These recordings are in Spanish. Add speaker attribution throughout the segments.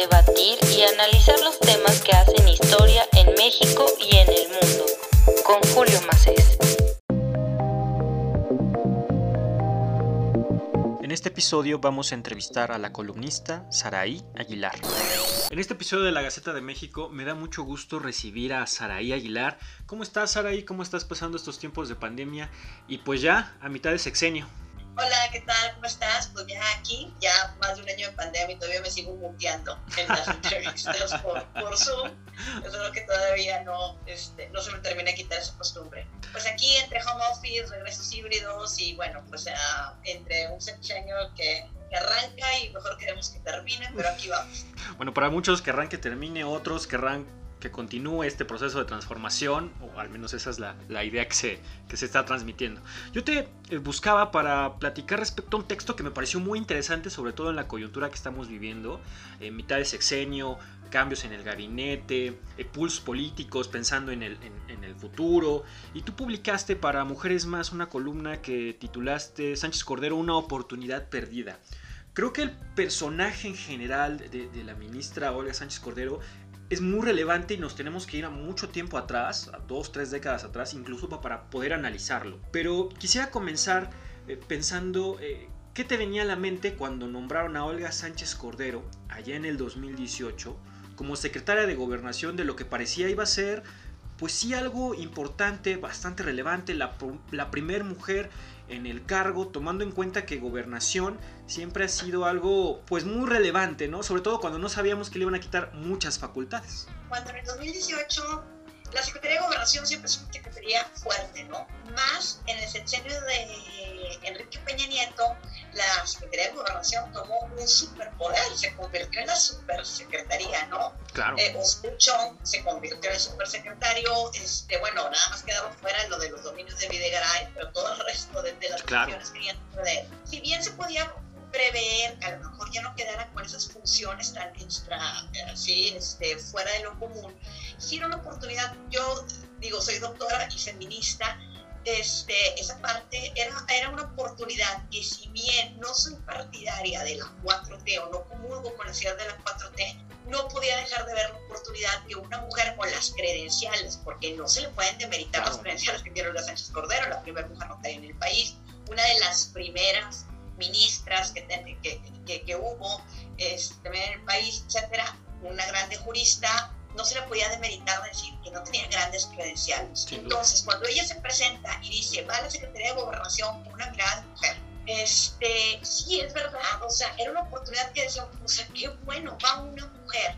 Speaker 1: debatir y analizar los temas que hacen historia en México y en el mundo. Con Julio Macés.
Speaker 2: En este episodio vamos a entrevistar a la columnista Saraí Aguilar. En este episodio de la Gaceta de México me da mucho gusto recibir a Saraí Aguilar. ¿Cómo estás Saraí? ¿Cómo estás pasando estos tiempos de pandemia? Y pues ya a mitad de sexenio.
Speaker 3: Hola, ¿qué tal? ¿Cómo estás? Pues ya aquí, ya más de un año de pandemia y todavía me sigo muteando en las entrevistas por, por Zoom. Espero que todavía no, este, no se me termine de quitar esa costumbre. Pues aquí entre home office, regresos híbridos y bueno, pues uh, entre un sexenio que, que arranca y mejor queremos que termine, pero aquí vamos.
Speaker 2: Bueno, para muchos querrán que termine, otros querrán que continúe este proceso de transformación, o al menos esa es la, la idea que se, que se está transmitiendo. Yo te eh, buscaba para platicar respecto a un texto que me pareció muy interesante, sobre todo en la coyuntura que estamos viviendo, en mitad de sexenio, cambios en el gabinete, eh, pulsos políticos, pensando en el, en, el futuro, y tú publicaste para Mujeres Más una columna que titulaste Sánchez Cordero, una oportunidad perdida. Creo que el personaje en general de, de, la ministra Olga Sánchez Cordero es muy relevante y nos tenemos que ir a mucho tiempo atrás, a dos, tres décadas atrás, incluso para poder analizarlo. Pero quisiera comenzar eh, pensando eh, qué te venía a la mente cuando nombraron a Olga Sánchez Cordero, allá en el 2018, como secretaria de gobernación de lo que parecía iba a ser, pues sí, algo importante, bastante relevante, la, la primer mujer en el cargo, tomando en cuenta que gobernación siempre ha sido algo pues muy relevante, ¿no? Sobre todo cuando no sabíamos que le iban a quitar muchas facultades.
Speaker 3: Cuando en el 2018 la Secretaría de Gobernación siempre es una secretaría fuerte, ¿no? Más en el sexenio de Enrique Peña Nieto, la Secretaría de Gobernación tomó un superpoder, se convirtió en la supersecretaría, ¿no?
Speaker 2: Claro.
Speaker 3: Eh, se convirtió en supersecretario, este, bueno, nada más quedaba fuera lo de los dominios de Videgaray, pero todo el resto de, de las
Speaker 2: claro.
Speaker 3: funciones querían de él. Si bien se podía prever que a lo mejor ya no quedaran con esas funciones tan extra, así, este, fuera de lo común. Era una oportunidad, yo digo, soy doctora y feminista, este, esa parte era, era una oportunidad que si bien no soy partidaria de la 4T o no comulgo con la ciudad de la 4T, no podía dejar de ver la oportunidad que una mujer con las credenciales, porque no se le pueden demeritar las credenciales que tiene Olga Sánchez Cordero, la primera mujer notaria en el país, una de las primeras ministras que, que, que, que hubo este, en el país, etcétera, una grande jurista, no se le podía demeritar decir que no tenía grandes credenciales. Entonces, cuando ella se presenta y dice, va a la Secretaría de Gobernación con una mirada de mujer, este, sí, es verdad, o sea, era una oportunidad que decíamos, o sea, qué bueno, va una mujer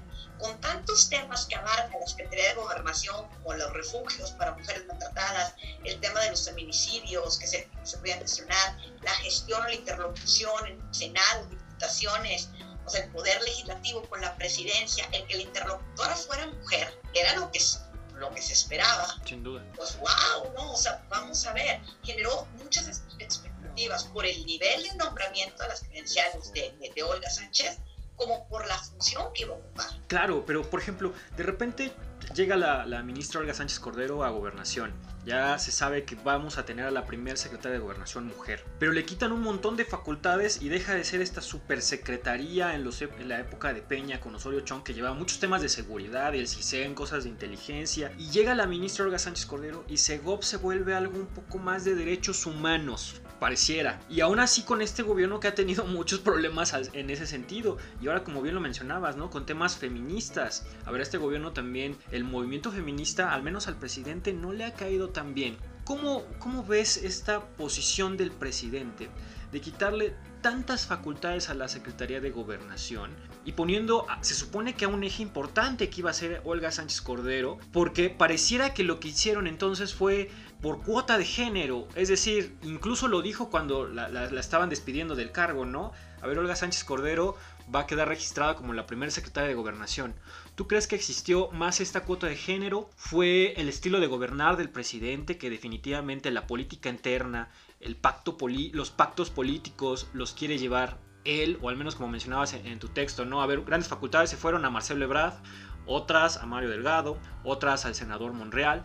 Speaker 3: tantos temas que abarca la Secretaría de Gobernación, como los refugios para mujeres maltratadas, el tema de los feminicidios que se, se podían gestionar, la gestión o la interlocución en Senado, diputaciones, o sea, el poder legislativo con la presidencia, el que la interlocutora fuera mujer, era lo que, lo que se esperaba.
Speaker 2: Sin duda.
Speaker 3: Pues wow, ¿no? O sea, vamos a ver, generó muchas expectativas por el nivel de nombramiento de las credenciales de, de, de Olga Sánchez, como por la función que iba a ocupar.
Speaker 2: Claro, pero por ejemplo, de repente llega la, ministra Olga Sánchez Cordero a gobernación. Ya se sabe que vamos a tener a la primera secretaria de gobernación mujer. Pero le quitan un montón de facultades y deja de ser esta supersecretaría en, en la época de Peña con Osorio Chong que llevaba muchos temas de seguridad, el CISEN, cosas de inteligencia. Y llega la ministra Olga Sánchez Cordero y Segov se vuelve algo un poco más de derechos humanos Y aún así con este gobierno que ha tenido muchos problemas en ese sentido. Y ahora como bien lo mencionabas, ¿no? Con temas feministas. A ver, este gobierno también, el movimiento feminista, al menos al presidente, no le ha caído tan bien. ¿Cómo, cómo ves esta posición del presidente de quitarle tantas facultades a la Secretaría de Gobernación y poniendo, se supone que a un eje importante que iba a ser Olga Sánchez Cordero, porque pareciera que lo que hicieron entonces fue por cuota de género, es decir, incluso lo dijo cuando la, la, estaban despidiendo del cargo, ¿no? A ver, Olga Sánchez Cordero va a quedar registrada como la primera secretaria de gobernación. ¿Tú crees que existió más esta cuota de género? ¿Fue el estilo de gobernar del presidente que definitivamente la política interna, el pacto los pactos políticos los quiere llevar él, o al menos como mencionabas en, tu texto, ¿no? A ver, grandes facultades se fueron a Marcelo Ebrard, otras a Mario Delgado, otras al senador Monreal.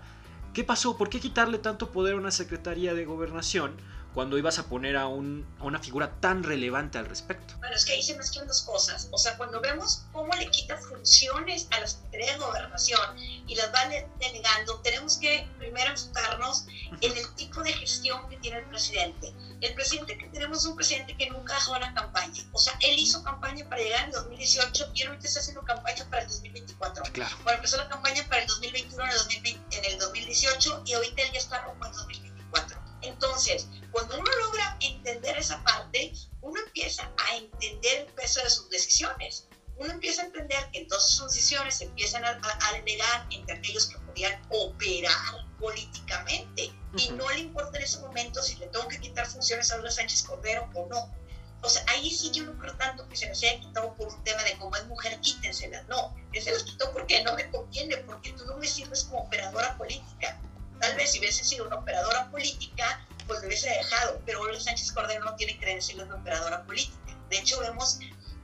Speaker 2: ¿Qué pasó? ¿Por qué quitarle tanto poder a una secretaría de gobernación cuando ibas a poner a, un, a una figura tan relevante al respecto.
Speaker 3: Bueno, es que ahí se mezclan dos cosas. O sea, cuando vemos cómo le quita funciones a la Secretaría de Gobernación y las va delegando, tenemos que primero enfocarnos en el tipo de gestión que tiene el presidente. El presidente que tenemos es un presidente que nunca dejó la campaña. O sea, él hizo campaña para llegar en 2018 y ahorita está haciendo campaña para el 2024.
Speaker 2: Claro.
Speaker 3: Bueno, empezó la campaña para el 2021 en el, 2020, en el 2018 y ahorita él ya está rumbo en 2024. Entonces, cuando uno logra entender esa parte, uno empieza a entender el peso de sus decisiones. Uno empieza a entender que entonces sus decisiones se empiezan a, a, a delegar entre aquellos que podían operar políticamente y no le importa en ese momento si le tengo que quitar funciones a Olga Sánchez Cordero o no. O sea, ahí sí yo no creo tanto que se las haya quitado por un tema de como es mujer, quítenselas. No, él se las quitó porque no me conviene, porque tú no me sirves como operadora política. Tal vez si hubiese sido una operadora política, pues lo hubiese dejado, pero Olga Sánchez Cordero no tiene credenciales de operadora política. De hecho, vemos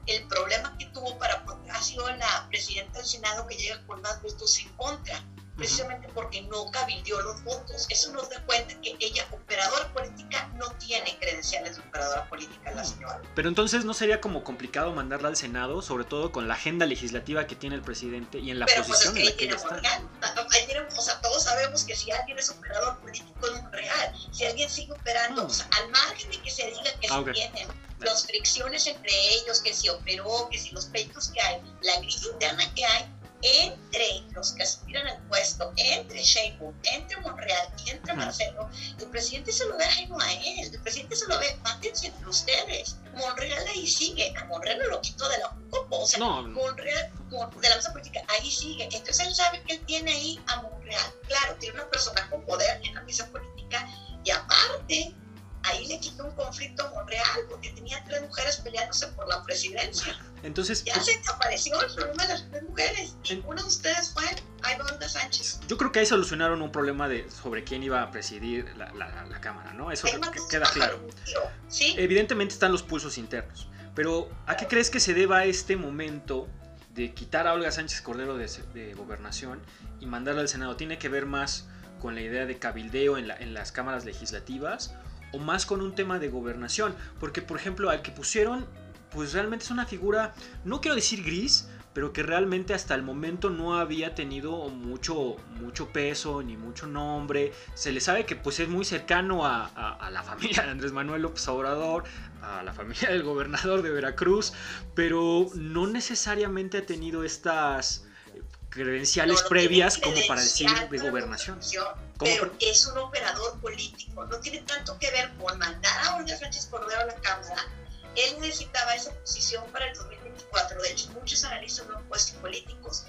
Speaker 3: el problema que tuvo para, ha sido la presidenta del Senado que llega con más votos en contra precisamente porque no cabildió los votos. Eso nos da cuenta que ella, operadora política, no tiene credenciales de operadora política, la señora.
Speaker 2: Pero entonces no sería como complicado mandarla al Senado, sobre todo con la agenda legislativa que tiene el presidente y en la
Speaker 3: Pero
Speaker 2: posición
Speaker 3: pues es
Speaker 2: en
Speaker 3: que
Speaker 2: la
Speaker 3: ahí
Speaker 2: que ella está.
Speaker 3: Tiene, o sea, todos sabemos que si alguien es operador político es Monreal. Si alguien sigue operando,
Speaker 2: Mm.
Speaker 3: o sea, al margen de que se diga que
Speaker 2: Ah,
Speaker 3: se
Speaker 2: ok.
Speaker 3: tienen las fricciones entre ellos, que si operó, que si los pleitos que hay, la grilla interna que hay, entre los que aspiran al puesto, entre Sheinbaum, entre Monreal y entre
Speaker 2: Ujú.
Speaker 3: Marcelo, el presidente se lo ve ajeno a él, el presidente se lo ve, mátense entre ustedes. Monreal ahí sigue, a Monreal no lo quitó de la copa, o sea,
Speaker 2: No.
Speaker 3: Monreal de la mesa política, ahí sigue. Entonces él sabe que él tiene ahí a Monreal. Claro, tiene una persona con poder en la mesa política y aparte, ahí le quitó un conflicto a Monreal porque tenía tres mujeres peleándose por la presidencia.
Speaker 2: Entonces,
Speaker 3: Ya
Speaker 2: pues,
Speaker 3: se desapareció el problema de las tres mujeres. Ninguna de ustedes fue Ivonne Sánchez.
Speaker 2: yo creo que ahí solucionaron un problema de sobre quién iba a presidir la, la- la Cámara, ¿no? Eso que- queda claro.
Speaker 3: ¿Sí?
Speaker 2: Evidentemente están los pulsos internos, pero ¿a qué crees que se deba este momento de quitar a Olga Sánchez Cordero de, de gobernación y mandarla al Senado? ¿Tiene que ver más con la idea de cabildeo en, la- en las cámaras legislativas o más con un tema de gobernación? Porque, por ejemplo, al que pusieron, pues realmente es una figura, no quiero decir gris, pero que realmente hasta el momento no había tenido mucho, mucho peso ni mucho nombre. Se le sabe que pues es muy cercano a, a- a la familia de Andrés Manuel López Obrador, a la familia del gobernador de Veracruz, pero no necesariamente ha tenido estas credenciales previas como para decir de gobernación.
Speaker 3: Gobernación,
Speaker 2: ¿Cómo
Speaker 3: Pero es un operador político, no tiene tanto que ver con mandar a Olga Sánchez Cordero a la Cámara. Él necesitaba esa posición para el 2024. De hecho, muchos analistas lo han puesto políticos.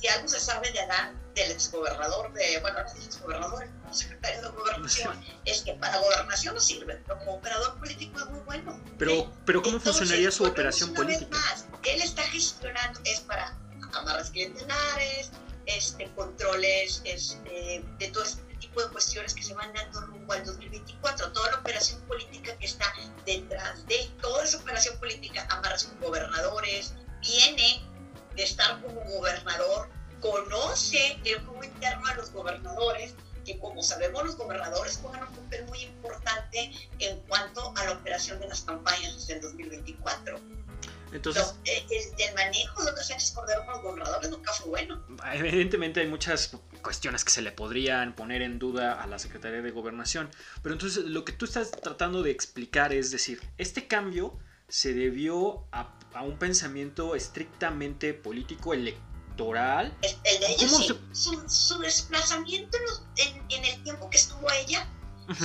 Speaker 3: Si algo se sabe de Adán, del exgobernador, de, bueno, no es exgobernador, el secretario de gobernación, es que para gobernación no sirve, pero como operador político es muy bueno.
Speaker 2: Pero, pero ¿cómo
Speaker 3: Entonces,
Speaker 2: funcionaría su operación
Speaker 3: una vez
Speaker 2: política?
Speaker 3: más, él está gestionando, es para amarras clientelares, este, controles este, de todo este tipo de cuestiones que se van dando rumbo al 2024. Toda la operación política que está detrás de toda esa operación política, amarras con gobernadores, viene de estar como gobernador, conoce el juego interno a los gobernadores, que como sabemos los gobernadores juegan un papel muy importante en cuanto a la operación de las campañas desde el 2024.
Speaker 2: Entonces,
Speaker 3: el, el manejo de Sánchez Cordero con los gobernadores nunca fue bueno.
Speaker 2: Evidentemente hay muchas cuestiones que se le podrían poner en duda a la Secretaría de Gobernación, pero entonces lo que tú estás tratando de explicar es decir, este cambio se debió a, a un pensamiento estrictamente político electoral.
Speaker 3: El, el de ella
Speaker 2: ¿Cómo
Speaker 3: sí. Su, su desplazamiento en- en el tiempo que estuvo ella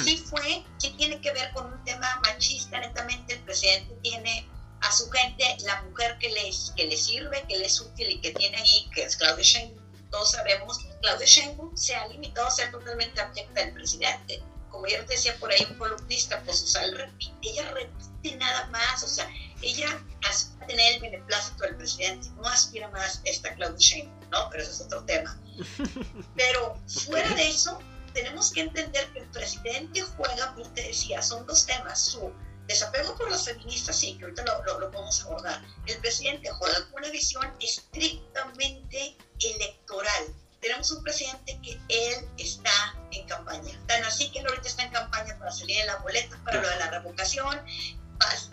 Speaker 3: sí fue que tiene que ver con un tema machista, netamente el presidente tiene a su gente la mujer que les que le sirve, que le es útil y que tiene ahí, que es Claudia Sheinbaum. Todos sabemos, Claudia Sheinbaum se ha limitado a ser totalmente abyecta del presidente. Como ya te decía por ahí un columnista, pues o sea, él repite, ella repite nada más, o sea, ella aspira a tener el beneplácito del presidente, no aspira más esta Claudia Sheinbaum, ¿no? Pero ese es otro tema. Pero fuera de eso, tenemos que entender que el presidente juega, como te decía, son dos temas, su desapego por las feministas, sí, que ahorita lo, lo, lo podemos abordar. El presidente juega con una visión estrictamente electoral. tenemos un presidente que él está en campaña. Tan así que él ahorita está en campaña para salir en la boleta para lo de la revocación.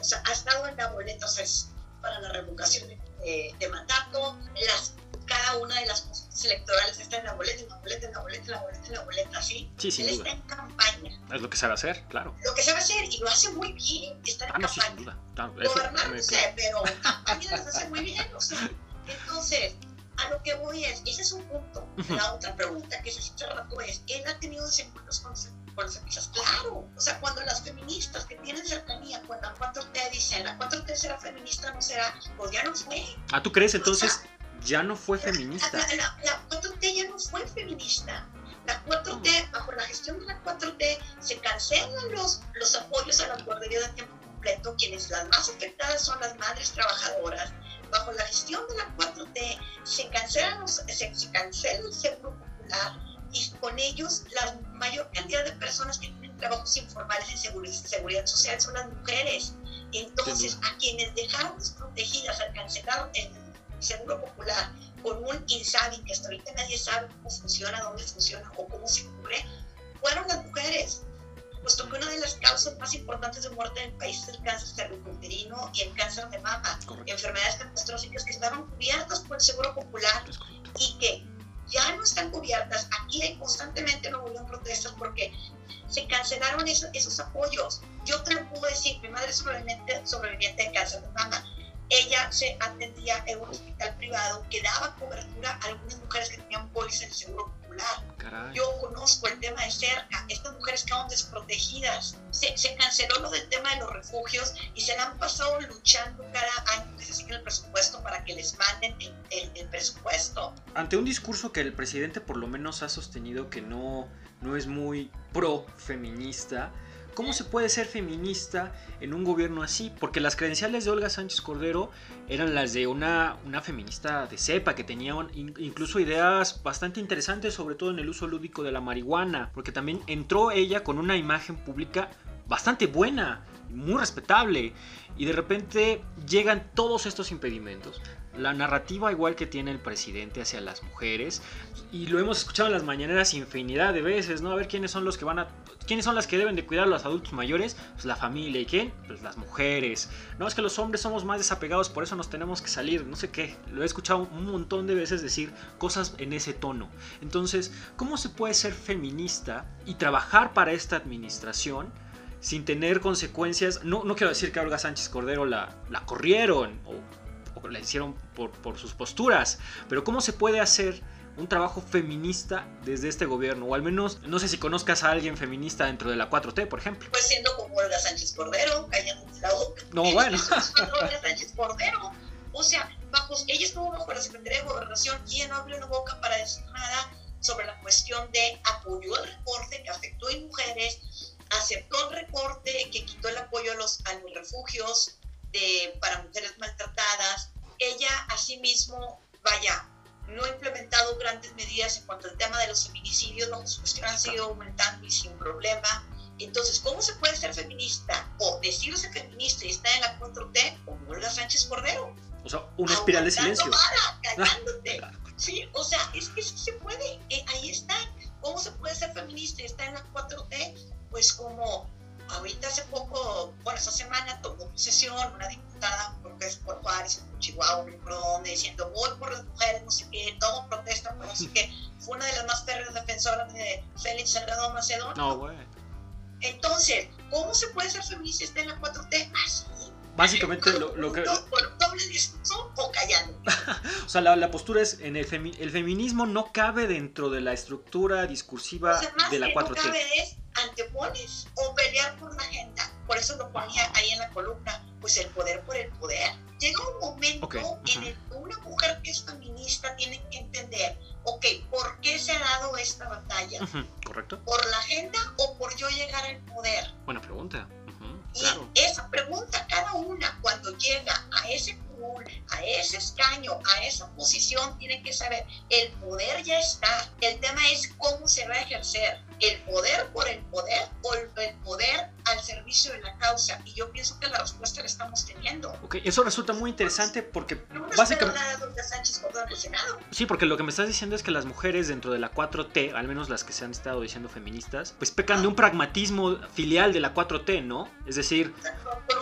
Speaker 3: O sea, ha estado en la boleta, o sea, para la revocación de, de mandato. Las cada una de las cosas electorales está en la boleta, en la boleta, en la boleta, en la boleta, en la boleta, así.
Speaker 2: Sí, sin
Speaker 3: Él está en campaña.
Speaker 2: Es lo que sabe hacer, claro.
Speaker 3: Lo que sabe hacer, y lo hace muy bien, está en
Speaker 2: Ah, no, sí, sin duda. Claro, eso
Speaker 3: Gobernar, no sé, pero campaña las hace muy bien, o sea. Entonces, a lo que voy es, ese es un punto. La otra pregunta que se hace rato es, ¿él ha tenido desencuentros con, con las feministas? Claro, o sea, cuando las feministas que tienen cercanía con la 4T dicen, la 4T será feminista, no será, pues ya no fue.
Speaker 2: Ah, ¿tú crees entonces ya no fue feminista?
Speaker 3: La, la- la 4T ya no fue feminista. La 4T, bajo la gestión de la 4T, se cancelan los, los apoyos a la guardería de tiempo completo, quienes las más afectadas son las madres trabajadoras. Bajo la gestión de la 4T, se cancelan los, se, se cancela el seguro popular y con ellos la mayor cantidad de personas que tienen trabajos informales en seguridad, seguridad social son las mujeres. Entonces, a quienes dejaron desprotegidas al cancelar el seguro popular con un INSABI que hasta ahorita nadie sabe cómo funciona, dónde funciona o cómo se cubre, fueron las mujeres. Puesto que una de las causas más importantes de muerte en el país es el cáncer cervicuterino y el cáncer de mama,
Speaker 2: Correcto.
Speaker 3: enfermedades catastróficas que estaban cubiertas por el seguro popular y que ya no están cubiertas. Aquí hay constantemente en Nuevo León protestas porque se cancelaron eso- esos apoyos. Yo te lo puedo decir, mi madre es sobreviviente, sobreviviente de cáncer de mama. Ella se atendía en un hospital privado que daba cobertura a algunas mujeres que tenían póliza en el seguro popular.
Speaker 2: Caray.
Speaker 3: Yo conozco el tema de cerca. Estas mujeres quedaron desprotegidas. Se, se canceló lo del tema de los refugios y se la han pasado luchando cada año que se sigue el presupuesto para que les manden el, el- el presupuesto.
Speaker 2: Ante un discurso que el presidente por lo menos ha sostenido que no, no es muy pro feminista, ¿cómo se puede ser feminista en un gobierno así? Porque las credenciales de Olga Sánchez Cordero eran las de una, una feminista de cepa que tenía incluso ideas bastante interesantes, sobre todo en el uso lúdico de la marihuana, porque también entró ella con una imagen pública bastante buena, muy respetable, y de repente llegan todos estos impedimentos. La narrativa igual que tiene el presidente hacia las mujeres, y lo hemos escuchado en las mañaneras infinidad de veces, ¿no? A ver quiénes son los que van a... ¿Quiénes son las que deben de cuidar a los adultos mayores? Pues la familia. ¿Y quién? Pues las mujeres. No, es que los hombres somos más desapegados, por eso nos tenemos que salir. No sé qué. Lo he escuchado un montón de veces decir cosas en ese tono. Entonces, ¿cómo se puede ser feminista y trabajar para esta administración sin tener consecuencias? No, no quiero decir que a Olga Sánchez Cordero la, la corrieron o, o la hicieron por, por sus posturas, pero ¿cómo se puede hacer un trabajo feminista desde este gobierno? O al menos, no sé si conozcas a alguien feminista dentro de la 4T, por ejemplo.
Speaker 3: Pues siendo como Olga Sánchez Cordero, callándote la boca.
Speaker 2: No, bueno.
Speaker 3: Olga Sánchez Cordero. O sea, bajo, ella estuvo bajo la Secretaría de Gobernación y ella no abrió la boca para decir nada sobre la cuestión de apoyó el recorte que afectó a mujeres, aceptó el recorte que quitó el apoyo a los, a los refugios de, para mujeres maltratadas. Ella asimismo, vaya, no ha implementado grandes medidas en cuanto al tema de los feminicidios, su cuestión han seguido aumentando y sin problema. Entonces, ¿cómo se puede ser feminista o decirse feminista y estar en la 4T como Olga Sánchez Cordero?
Speaker 2: O sea, una espiral de silencio.
Speaker 3: callándote. Sí, o sea, es que sí se puede. Eh, ahí está. ¿Cómo se puede ser feminista y estar en la 4T? Pues como ahorita hace poco, bueno, esta semana tomó posesión una diputada, creo que es por Juárez, en Chihuahua, no recuerdo dónde, diciendo voy por las mujeres, no sé qué, todo protesta, no sé qué. Fue una de las más férreas defensoras de Félix Salgado Macedón.
Speaker 2: No, güey.
Speaker 3: Entonces, ¿cómo se puede ser feminista en la 4T? Así.
Speaker 2: Básicamente lo, lo que...
Speaker 3: Por doble discurso o callando.
Speaker 2: O sea, la, la postura es, en el, femi- el feminismo no cabe dentro de la estructura discursiva de la
Speaker 3: que no
Speaker 2: 4T.
Speaker 3: cabe es antepones o pelear por la agenda. Por eso lo ponía ahí en la columna, pues el poder por el poder. Llega un momento
Speaker 2: Ok,
Speaker 3: en el que una mujer que es feminista tiene que entender, ok, ¿por qué se ha dado esta batalla?
Speaker 2: Ujú, ¿Correcto?
Speaker 3: ¿Por la agenda o por yo llegar al poder?
Speaker 2: Buena pregunta. Ujú,
Speaker 3: Y
Speaker 2: Claro.
Speaker 3: esa pregunta, cada una, cuando llega a ese a ese escaño, a esa posición, tiene que saber, el poder ya está, el tema es cómo se va a ejercer. el poder por el poder o el poder al servicio de la causa. Y yo pienso que la respuesta la estamos teniendo.
Speaker 2: Ok, eso resulta muy interesante porque
Speaker 3: No
Speaker 2: básicamente...
Speaker 3: nada Sánchez el Senado.
Speaker 2: Sí, porque lo que me estás diciendo es que las mujeres dentro de la 4T, al menos las que se han estado diciendo feministas, pues pecan de un pragmatismo filial de la 4T, ¿no? Es decir,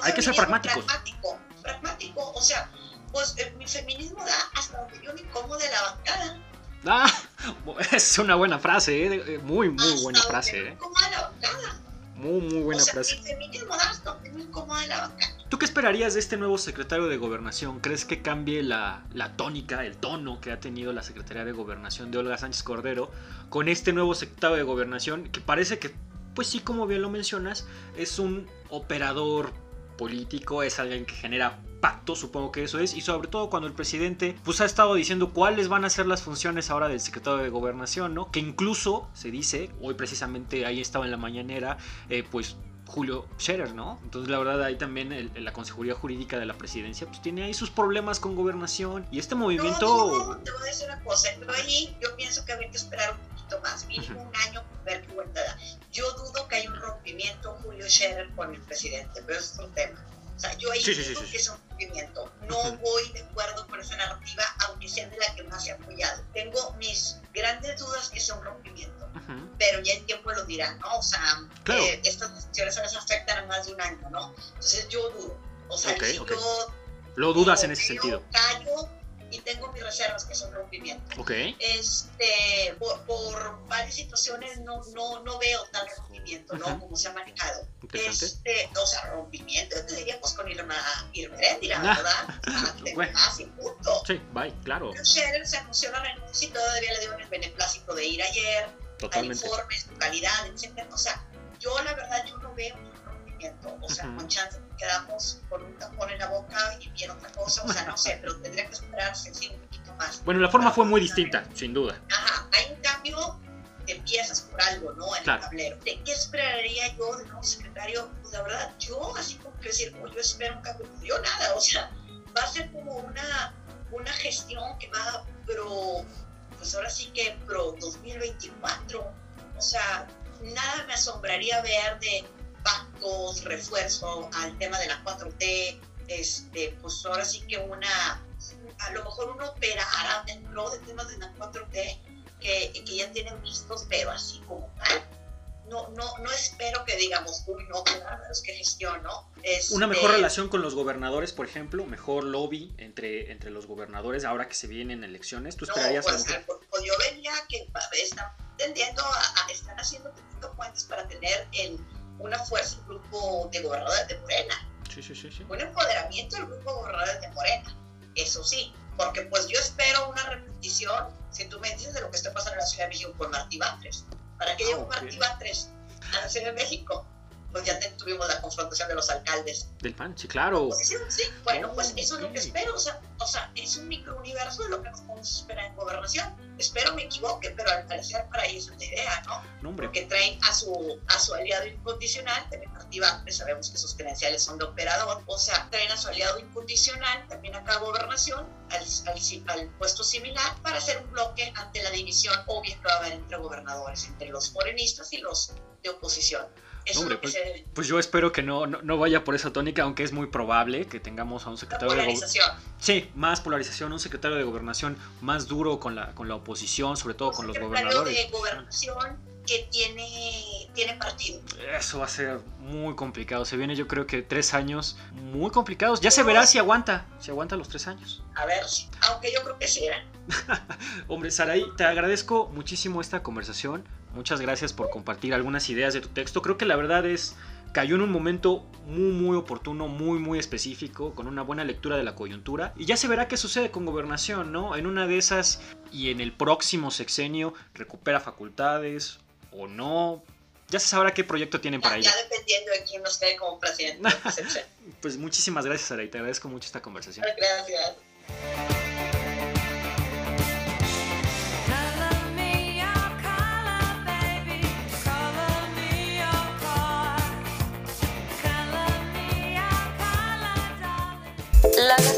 Speaker 2: Hay que ser pragmáticos.
Speaker 3: Pragmático, pragmático. O sea, pues eh, mi feminismo da hasta donde yo me incomode la bancada.
Speaker 2: ah, es una buena frase, ¿eh? muy, muy
Speaker 3: hasta
Speaker 2: buena frase,
Speaker 3: me
Speaker 2: ¿eh?
Speaker 3: incomode la bancada.
Speaker 2: Muy, muy buena
Speaker 3: o sea,
Speaker 2: frase.
Speaker 3: mi feminismo da hasta donde me incomode la bancada.
Speaker 2: ¿Tú qué esperarías de este nuevo secretario de Gobernación? ¿Crees que cambie la, la tónica, el tono que ha tenido la Secretaría de Gobernación de Olga Sánchez Cordero con este nuevo secretario de Gobernación que parece que, pues sí, como bien lo mencionas, es un operador político, es alguien que genera pacto, supongo que eso es, y sobre todo cuando el presidente pues ha estado diciendo cuáles van a ser las funciones ahora del secretario de Gobernación, ¿no? Que incluso se dice, hoy precisamente ahí estaba en la mañanera, eh, pues Julio Scherer, ¿no? Entonces la verdad ahí también el- la Consejería Jurídica de la Presidencia pues tiene ahí sus problemas con gobernación y este movimiento...
Speaker 3: No, no, te voy a decir una cosa. Pero ahí yo pienso que habría que esperar un poquito más, mínimo un año, para ver da. Yo dudo que haya un rompimiento Julio Scherer con el presidente, pero es otro tema. O sea, yo ahí
Speaker 2: Sí, sí, sí,
Speaker 3: que es un rompimiento. No
Speaker 2: Ujú.
Speaker 3: voy de acuerdo con esa narrativa, aunque sea de la que más he apoyado. Tengo mis grandes dudas que sea un rompimiento,
Speaker 2: Ujú.
Speaker 3: pero ya el tiempo lo dirá, ¿no? O sea,
Speaker 2: Claro.
Speaker 3: eh, estas decisiones afectan a más de un año, ¿no? Entonces yo dudo. O sea,
Speaker 2: Ok,
Speaker 3: si
Speaker 2: ok.
Speaker 3: yo
Speaker 2: Lo dudas en ese sentido.
Speaker 3: callo y tengo mis reservas que son rompimiento.
Speaker 2: Ok.
Speaker 3: Este, por, por varias situaciones no, no, no veo tal rompimiento, ¿no? Como se ha manejado. Este, o sea, rompimiento, yo te diría pues con Irma, Irma Heréndira,
Speaker 2: Ah.
Speaker 3: ¿verdad? Te
Speaker 2: Bueno.
Speaker 3: y punto.
Speaker 2: Sí, bye, claro,
Speaker 3: Scherer se anunció la renuncia y todavía le dieron el beneplácito de ir ayer, al
Speaker 2: totalmente.
Speaker 3: informe, su calidad, etcétera. O sea, yo la verdad yo no veo un rompimiento. O sea,
Speaker 2: Ujú.
Speaker 3: con chance quedamos con un tapón en la boca y bien otra cosa. O sea, no sé, pero tendría que esperarse sí, un poquito más.
Speaker 2: Bueno, la forma fue muy distinta, sin duda.
Speaker 3: Ajá, hay un cambio de piezas por algo, ¿no? En
Speaker 2: Claro.
Speaker 3: el tablero. ¿De qué esperaría yo de nuevo secretario? Pues la verdad, yo así como que decir, como yo espero un cambio, yo nada, o sea, va a ser como una, una gestión que va pro, pues ahora sí que pro 2024. O sea, nada me asombraría ver de pactos, refuerzo al tema de la 4T, este, pues ahora sí que una, a lo mejor uno operara dentro de temas de la 4T que, que ya tienen vistos, pero así como tal. No, no, no espero que digamos, uy, no, qué bárbaros, qué gestión, ¿no? Este,
Speaker 2: Una mejor relación con los gobernadores, por ejemplo, mejor lobby entre, entre los gobernadores ahora que se vienen elecciones. ¿Tú
Speaker 3: No,
Speaker 2: esperarías a lo
Speaker 3: pues,
Speaker 2: mejor?
Speaker 3: pues, pues yo vería que están tendiendo a, a- están haciendo puentes para tener en una fuerza un grupo de gobernadores de Morena,
Speaker 2: Sí, sí, sí,
Speaker 3: un empoderamiento del grupo de gobernadores de Morena, eso sí, porque pues yo espero una repetición, si tú me dices de lo que está pasando en la Ciudad de México con Martí Batres. ¿Para qué
Speaker 2: Ah,
Speaker 3: llegó
Speaker 2: ok.
Speaker 3: Martí Batres a la Ciudad de México? Pues ya tuvimos la confrontación de los alcaldes.
Speaker 2: Del PAN, sí, claro.
Speaker 3: Oposición, sí, bueno,
Speaker 2: Oh,
Speaker 3: pues eso es lo que espero, o sea, o sea, es un microuniverso de lo que nos podemos esperar en gobernación. Espero me equivoque, pero al parecer para ahí es la idea, ¿no?
Speaker 2: No.
Speaker 3: Porque traen a su, a su aliado incondicional, también Martí Vázquez, sabemos que sus credenciales son de operador, o sea, traen a su aliado incondicional, también acá a gobernación, al, al, al puesto similar, para hacer un bloque ante la división obvia que va a haber entre gobernadores, entre los morenistas y los de oposición. Eso
Speaker 2: Hombre,
Speaker 3: es lo que se
Speaker 2: Pues yo espero que no, no, no vaya por esa tónica, aunque es muy probable que tengamos a un secretario de gobernación. Sí, más polarización, un secretario de gobernación más duro con la, con la oposición, sobre todo con los gobernadores.
Speaker 3: de gobernación que tiene, tiene partido.
Speaker 2: Eso va a ser muy complicado. Se viene yo creo que tres años muy complicados. Ya se verá si aguanta, si aguanta los tres años.
Speaker 3: A ver, aunque yo creo que sí era.
Speaker 2: Hombre, Saraí, te agradezco muchísimo esta conversación. Muchas gracias por compartir algunas ideas de tu texto. Creo que la verdad es cayó en un momento muy muy oportuno, muy muy específico, con una buena lectura de la coyuntura. Y ya se verá qué sucede con gobernación, ¿no? En una de esas y en el próximo sexenio recupera facultades o no. Ya se sabrá qué proyecto tienen para ella.
Speaker 3: ya dependiendo de quién nos quede como presidente. Gracias.
Speaker 2: Pues muchísimas gracias, Saraí. Te agradezco mucho esta conversación.
Speaker 4: Color